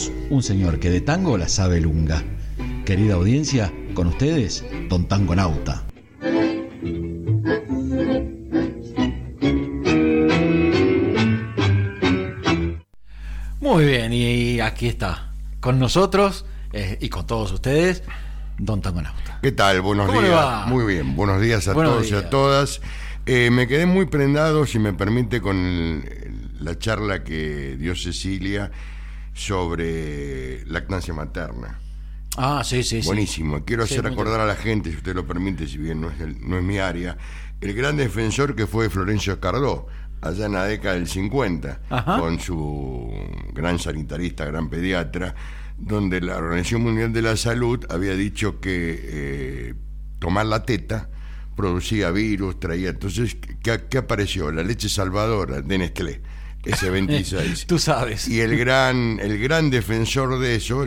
nosotros un señor que de tango la sabe lunga. Querida audiencia, con ustedes, Don Tango Nauta. Muy bien, y aquí está, con nosotros eh, y con todos ustedes, Don Tangonauta. ¿Qué tal? Buenos días. Muy bien, buenos días a todos y a todas. Eh, me quedé muy prendado, si me permite, con la charla que dio Cecilia sobre lactancia materna. Ah, sí, sí, Buenísimo. Quiero hacer recordar a la gente, si usted lo permite, si bien no es, no es mi área, el gran defensor que fue Florencio Cardó, allá en la década del 50, con su gran sanitarista, gran pediatra, donde la Organización Mundial de la Salud había dicho que eh, tomar la teta producía virus, traía. Entonces, ¿qué, apareció? La leche salvadora de Nestlé. Ese 26. Tú sabes. Y el gran, el gran defensor de eso,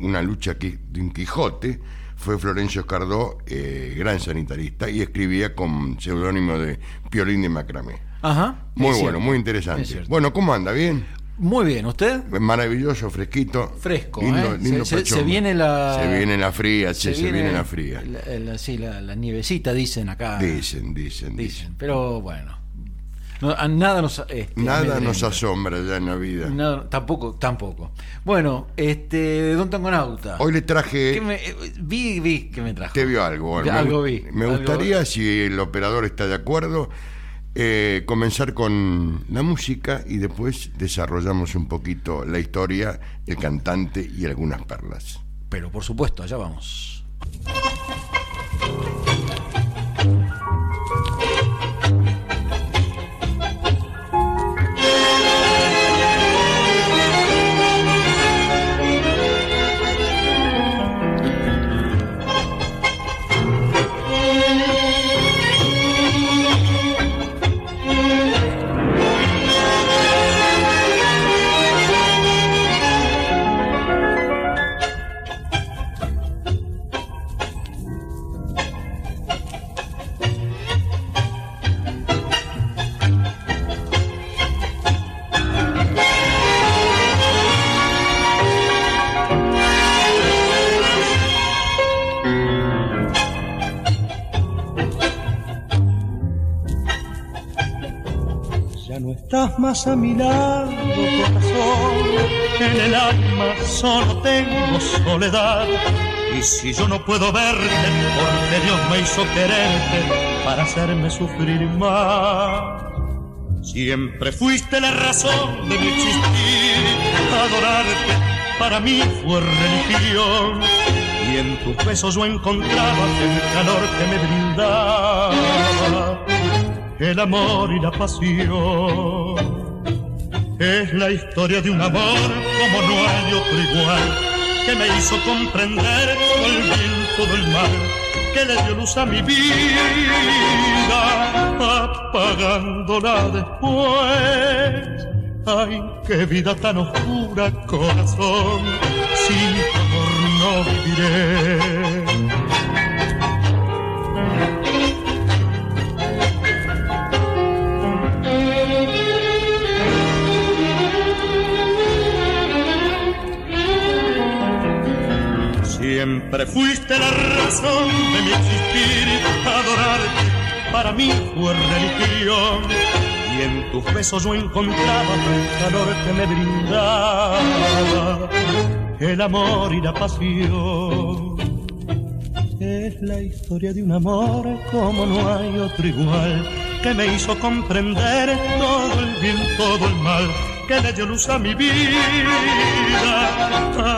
una lucha de un Quijote, fue Florencio Cardó, eh, gran sanitarista, y escribía con seudónimo de Piolín de Macramé. Ajá. Muy bueno, muy interesante. Bueno, ¿cómo anda? ¿Bien? Muy bien, ¿usted? Maravilloso, fresquito. Fresco, ¿eh? se, viene la... Se viene la fría, se, se viene, la fría. La, sí, la, nievecita, dicen acá. Dicen, dicen, dicen. Pero bueno, nada nos... Este, nada nos asombra ya en la vida. tampoco, tampoco. Bueno, este, Don Tangonauta. Hoy le traje... Eh, vi, vi que me trajo. Te vio algo. algo vi. Me gustaría, si el operador está de acuerdo eh, comenzar con la música y después desarrollamos un poquito la historia, el cantante y algunas perlas. Pero por supuesto, allá vamos. Más a mi lado, corazón. En el alma solo tengo soledad. Y si yo no puedo verte, porque Dios me hizo quererte para hacerme sufrir más. Siempre fuiste la razón de mi existir, adorarte para mí fue religión. Y en tus besos yo encontraba el calor que me brindaba el amor y la pasión. Es la historia de un amor como no hay otro igual, que me hizo comprender todo el bien, todo el mal, que le dio luz a mi vida, apagándola después. Ay, qué vida tan oscura, corazón, sin amor no viviré. Siempre fuiste la razón de mi existir, adorarte para mí fue religión. Y en tus besos yo encontraba el calor que me brindaba, el amor y la pasión. Es la historia de un amor como no hay otro igual, que me hizo comprender todo el bien, todo el mal que le dio luz a mi vida,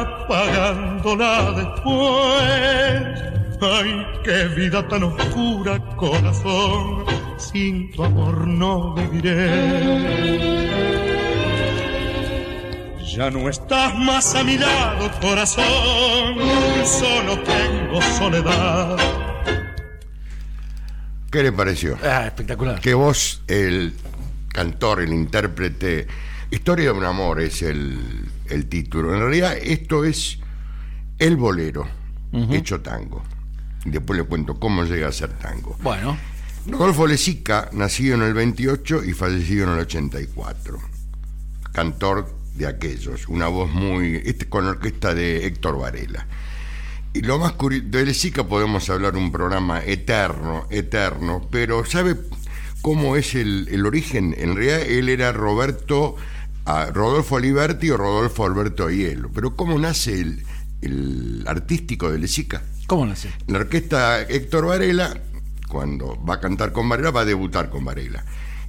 apagándola después. Ay, qué vida tan oscura, corazón, sin tu amor no viviré. Ya no estás más a mi lado, corazón, solo tengo soledad. ¿Qué le pareció? Ah, espectacular. Que vos, el cantor, el intérprete, Historia de un amor es el, título. En realidad esto es el bolero hecho tango. Después le cuento cómo llega a ser tango. Bueno. Rodolfo Lezica, nacido en el 28 y fallecido en el 84. Cantor de aquellos, una voz muy. Este, con orquesta de Héctor Varela. Y lo más curioso, de Lesica podemos hablar un programa eterno, eterno, pero ¿sabe cómo es el, origen? En realidad él era Roberto, ah, Rodolfo Aliberti o Rodolfo Alberto Hielo. Pero ¿cómo nace el, el artístico de Lesica? ¿Cómo nace? La orquesta Héctor Varela, cuando va a cantar con Varela, va a debutar con Varela.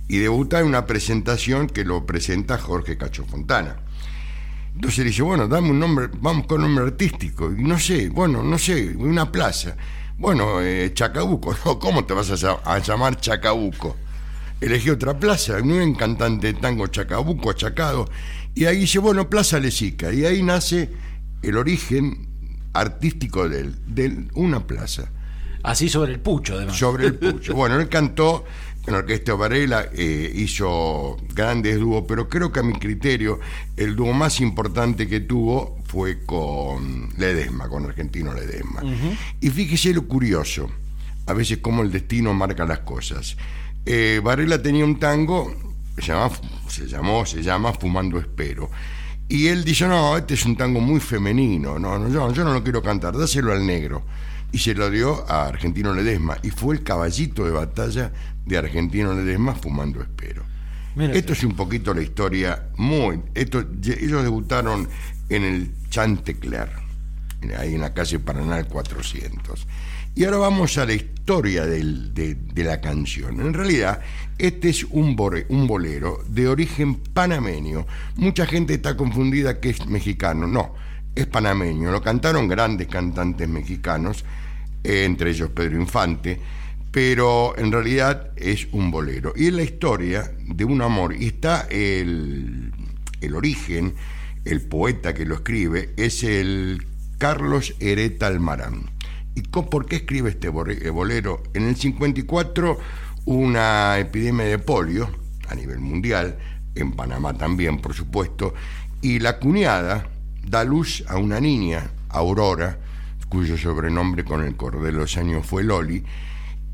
Y debuta en una presentación que lo presenta Jorge Cacho Fontana. Entonces le dice, bueno, dame un nombre, vamos con un nombre artístico. Y no sé, bueno, no sé, una plaza. Bueno, eh, Chacabuco, ¿cómo te vas a, llamar Chacabuco? Elegí otra plaza, un cantante de tango Chacabuco, achacado. Y ahí dice, bueno, Plaza Lesica. Y ahí nace el origen artístico de él, de una plaza. Así sobre el pucho, además. Sobre el pucho. Bueno, él cantó en la Orquesta Varela, eh, hizo grandes dúos, pero creo que a mi criterio el dúo más importante que tuvo fue con Ledesma, con Argentino Ledesma. Y fíjese lo curioso, a veces cómo el destino marca las cosas. Eh, Varela tenía un tango, se, se llamó, se llama Fumando Espero. Y él dice, no, este es un tango muy femenino, no, no yo, yo no lo quiero cantar, dáselo al negro y se lo dio a Argentino Ledesma y fue el caballito de batalla de Argentino Ledesma fumando espero. esto es un poquito la historia muy... Esto, ellos debutaron en el Chantecler, ahí en la calle Paraná 400. Y ahora vamos a la historia de, la canción. En realidad, este es un, bolero de origen panameño. Mucha gente está confundida que es mexicano. No, es panameño. Lo cantaron grandes cantantes mexicanos entre ellos Pedro Infante, pero en realidad es un bolero. Y es la historia de un amor, y está el, el origen, el poeta que lo escribe, es el Carlos Hereta Almarán. ¿Y por qué escribe este eh, bolero? En el 54 una epidemia de polio a nivel mundial, en Panamá también, por supuesto, y la cuñada da luz a una niña, Aurora, cuyo sobrenombre con el correr de los años fue Loli,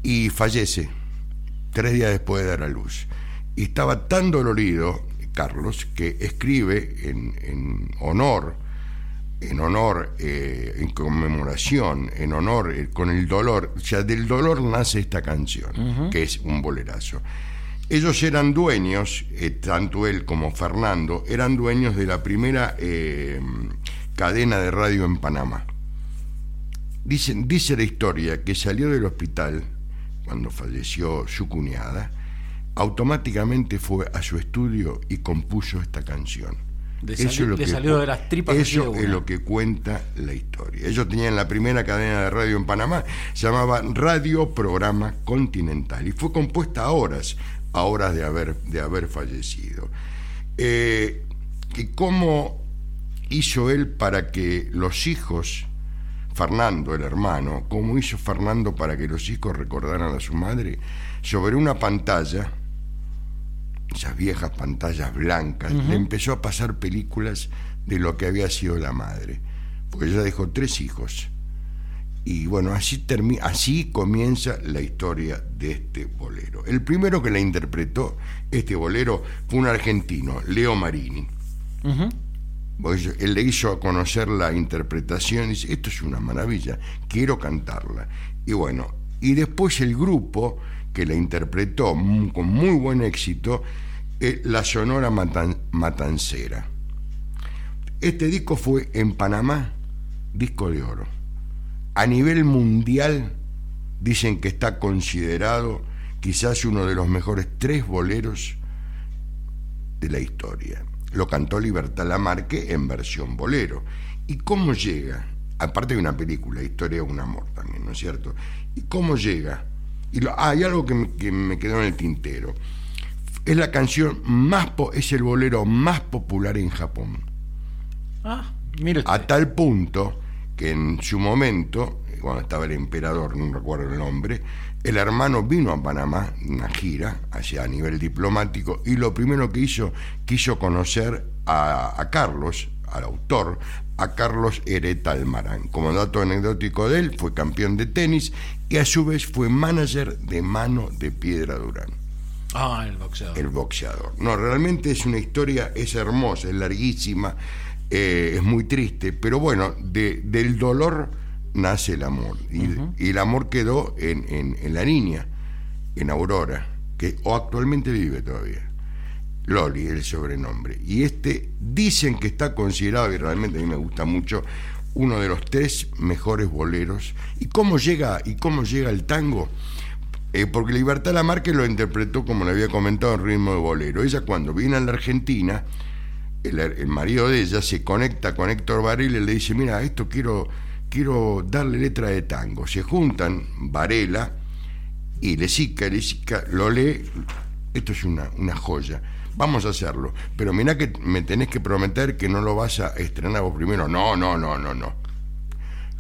y fallece tres días después de dar a luz. Y estaba tan dolorido, Carlos, que escribe en, honor, en honor, eh, en conmemoración, en honor, eh, con el dolor, o sea, del dolor nace esta canción, que es un bolerazo. Ellos eran dueños, eh, tanto él como Fernando, eran dueños de la primera cadena de radio en Panamá dice la historia que salió del hospital cuando falleció su cuñada, automáticamente fue a su estudio y compuso esta canción. Eso es lo que, salió de las tripas Eso es lo que cuenta la historia. Ellos tenían la primera cadena de radio en Panamá, se llamaba Radio Programa Continental, y fue compuesta a horas, a horas de haber, de haber fallecido. Eh, ¿Y cómo hizo él para que los hijos Fernando, el hermano, cómo hizo Fernando para que los hijos recordaran a su madre, sobre una pantalla, esas viejas pantallas blancas, le empezó a pasar películas de lo que había sido la madre, porque ella dejó tres hijos. Y bueno, así, así comienza la historia de este bolero. El primero que la interpretó, este bolero, fue un argentino, Leo Marini él le hizo conocer la interpretación y dice, esto es una maravilla, quiero cantarla. Y bueno, y después el grupo que la interpretó con muy buen éxito, eh, la Sonora Matancera. Este disco fue en Panamá, disco de oro. A nivel mundial dicen que está considerado quizás uno de los mejores tres boleros de la historia lo cantó Libertad Lamarque en versión bolero. ¿Y cómo llega? Aparte de una película, Historia de un amor también, ¿no es cierto? ¿Y cómo llega? Y ah, hay algo que me, quedó en el tintero. Es la canción más, es el bolero más popular en Japón. Ah, mire A tal punto que en su momento, cuando estaba el emperador, no recuerdo el nombre, el hermano vino a Panamá, una gira, hacia a nivel diplomático, y lo primero que hizo, quiso conocer a, Carlos, al autor, a Carlos Hereta Almarán. Como dato anecdótico de él, fue campeón de tenis y a su vez fue manager de mano de Piedra Durán. Ah, el boxeador. El boxeador. No, realmente es una historia, es hermosa, es larguísima, eh, es muy triste, pero bueno, de, del dolor nace el amor. Y, el amor quedó en, en, la niña, en Aurora, que o actualmente vive todavía. Loli, el sobrenombre. Y este dicen que está considerado, y realmente a mí me gusta mucho, uno de los tres mejores boleros. ¿Y cómo llega, y cómo llega el tango? Eh, porque Libertad Lamarque lo interpretó, como le había comentado, en ritmo de bolero. Ella cuando viene a la Argentina, el, marido de ella se conecta con Héctor Varela y le dice, mira, esto quiero, quiero darle letra de tango. Se juntan Varela y Lesica, Lesica lo lee, esto es una, una joya. Vamos a hacerlo, pero mira que me tenés que prometer que no lo vas a estrenar vos primero. No, no, no, no, no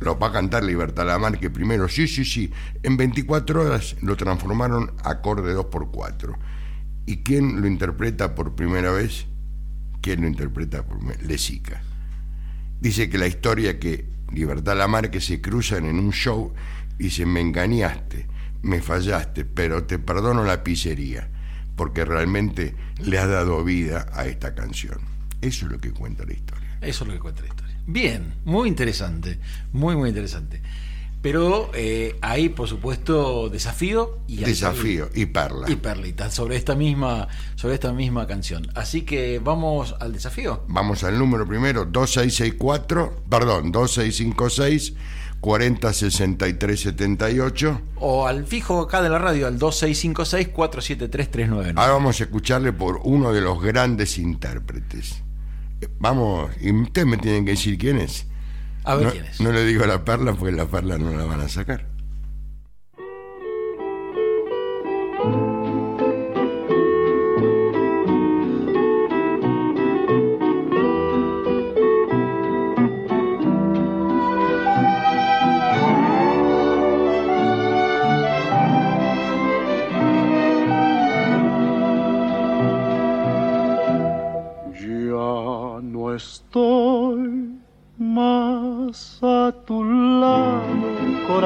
lo va a cantar Libertad Lamarque primero, sí, sí, sí. En 24 horas lo transformaron acorde 2x4. ¿Y quién lo interpreta por primera vez? ¿Quién lo interpreta por primera Lesica. Dice que la historia que Libertad Lamarque se cruzan en un show y dice, me engañaste, me fallaste, pero te perdono la pizzería, porque realmente le has dado vida a esta canción. Eso es lo que cuenta la historia. Eso es lo que cuenta la historia. Bien, muy interesante, muy, muy interesante. Pero eh, hay, por supuesto, desafío y desafío y perla y perlita sobre esta misma sobre esta misma canción. Así que vamos al desafío. Vamos al número primero 2664, perdón, 2656 406378 o al fijo acá de la radio al 2656 473399. Ahora vamos a escucharle por uno de los grandes intérpretes. Vamos, y ustedes me tienen que decir quién es. A ver no, quién es. No le digo a la perla porque la perla no la van a sacar.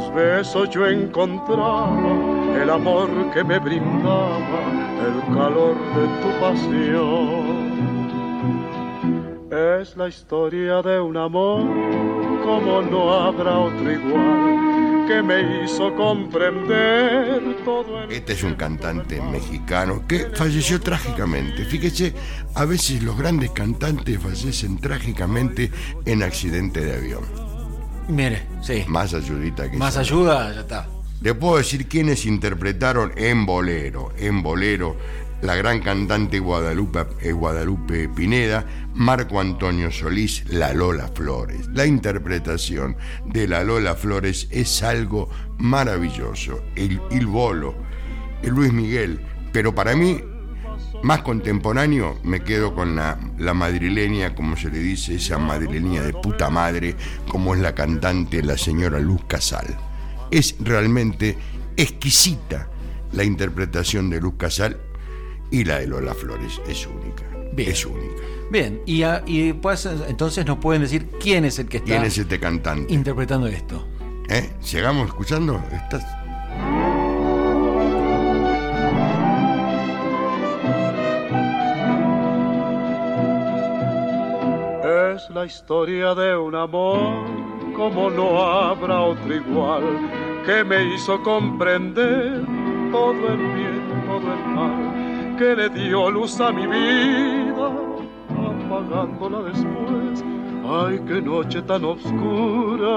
tus besos yo encontraba el amor que me brindaba el calor de tu pasión. Es la historia de un amor como no habrá otro igual que me hizo comprender todo el Este es un cantante mexicano que falleció trágicamente. Fíjese, a veces los grandes cantantes fallecen trágicamente en accidente de avión. Mire, sí. Más ayudita que Más ayuda, ya está. Le puedo decir quiénes interpretaron en bolero, en bolero, la gran cantante Guadalupe, eh, Guadalupe Pineda, Marco Antonio Solís, La Lola Flores. La interpretación de La Lola Flores es algo maravilloso. El, el bolo, el Luis Miguel, pero para mí más contemporáneo me quedo con la, madrileña, como se le dice, esa madrileña de puta madre, como es la cantante la señora Luz Casal. Es realmente exquisita la interpretación de Luz Casal y la de Lola Flores, es única. Bien. Es única. Bien, y, y pues, entonces nos pueden decir quién es el que está ¿Quién es este cantante? interpretando esto. ¿Eh? ¿Llegamos escuchando? ¿Estás? La historia de un amor como no habrá otro igual que me hizo comprender todo el bien, todo el mal que le dio luz a mi vida, apagándola después. Ay, qué noche tan oscura.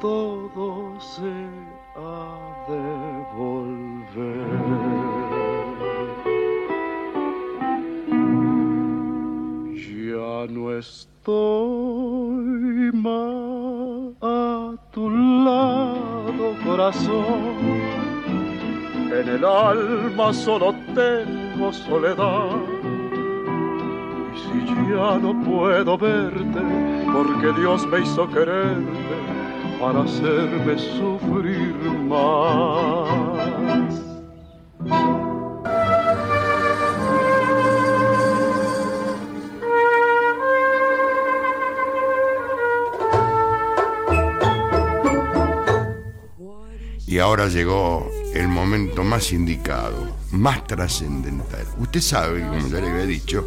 Todo se ha de estoy más a tu lado, corazón. En el alma solo tengo soledad. Y si ya no puedo verte, porque Dios me hizo quererte para hacerme sufrir más. Y ahora llegó el momento más indicado, más trascendental. Usted sabe, como ya le había dicho,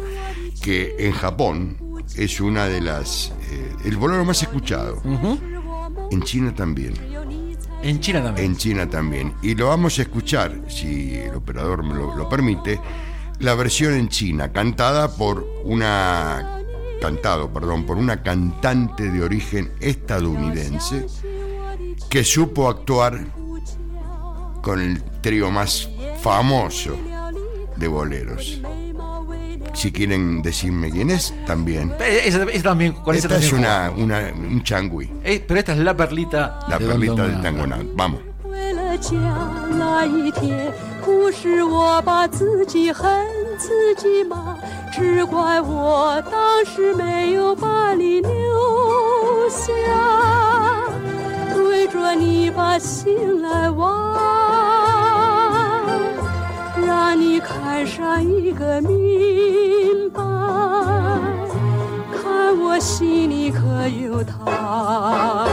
que en Japón es una de las. Eh, el bolero más escuchado. En China también. En China también. En China también. Y lo vamos a escuchar, si el operador me lo, lo permite, la versión en China, cantada por una. cantado, perdón, por una cantante de origen estadounidense que supo actuar con el trío más famoso de boleros. Si quieren decirme quién es, también. Eh, esa- esa también, con esa Esta es también una, jugamos. una- un changui, Eh, pero esta es la perlita. la de Don perlita Don del Don. tango now. Vamos. 为了家那一天，不是我把自己恨自己吗？只怪我当时没有把你留下，对着你把心来挖， 让你看上一个明白，看我心里可有他。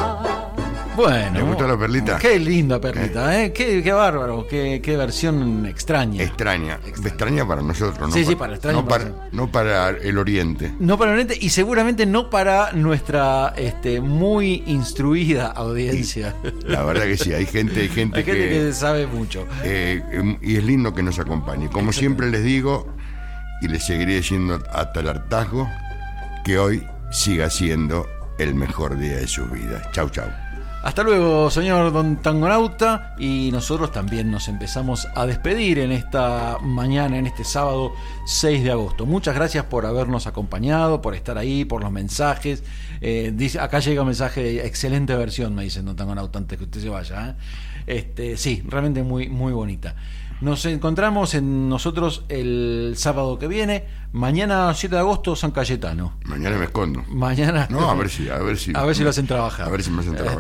Bueno. ¿Le gustó la perlita? Qué linda perlita, ¿eh? Qué, qué bárbaro, qué, qué versión extraña. Extraña. Extraña para nosotros, ¿no? Sí, sí, para extraña no para para, no para el oriente. No para Oriente y seguramente no para nuestra este, muy instruida audiencia. La verdad que sí, hay gente, hay gente, Hay gente que, que sabe mucho. eh, em, y es lindo que nos acompañe. Como siempre les digo, y les seguiré diciendo hasta el hartazgo, que hoy siga siendo el mejor día de sus vidas. Chau, chau. Hasta luego, señor Don Tangonauta. Y nosotros también nos empezamos a despedir en esta mañana, en este sábado 6 de agosto. Muchas gracias por habernos acompañado, por estar ahí, por los mensajes. Eh, dice, acá llega un mensaje de excelente versión, me dicen Don Tangonauta, antes que usted se vaya. ¿eh? Este, sí, realmente muy, muy bonita. Nos encontramos en nosotros el sábado que viene. Mañana 7 de agosto, San Cayetano. Mañana me escondo. Mañana. No, a ver si, a ver si. A ver si lo hacen trabajar. A ver si me hacen trabajar.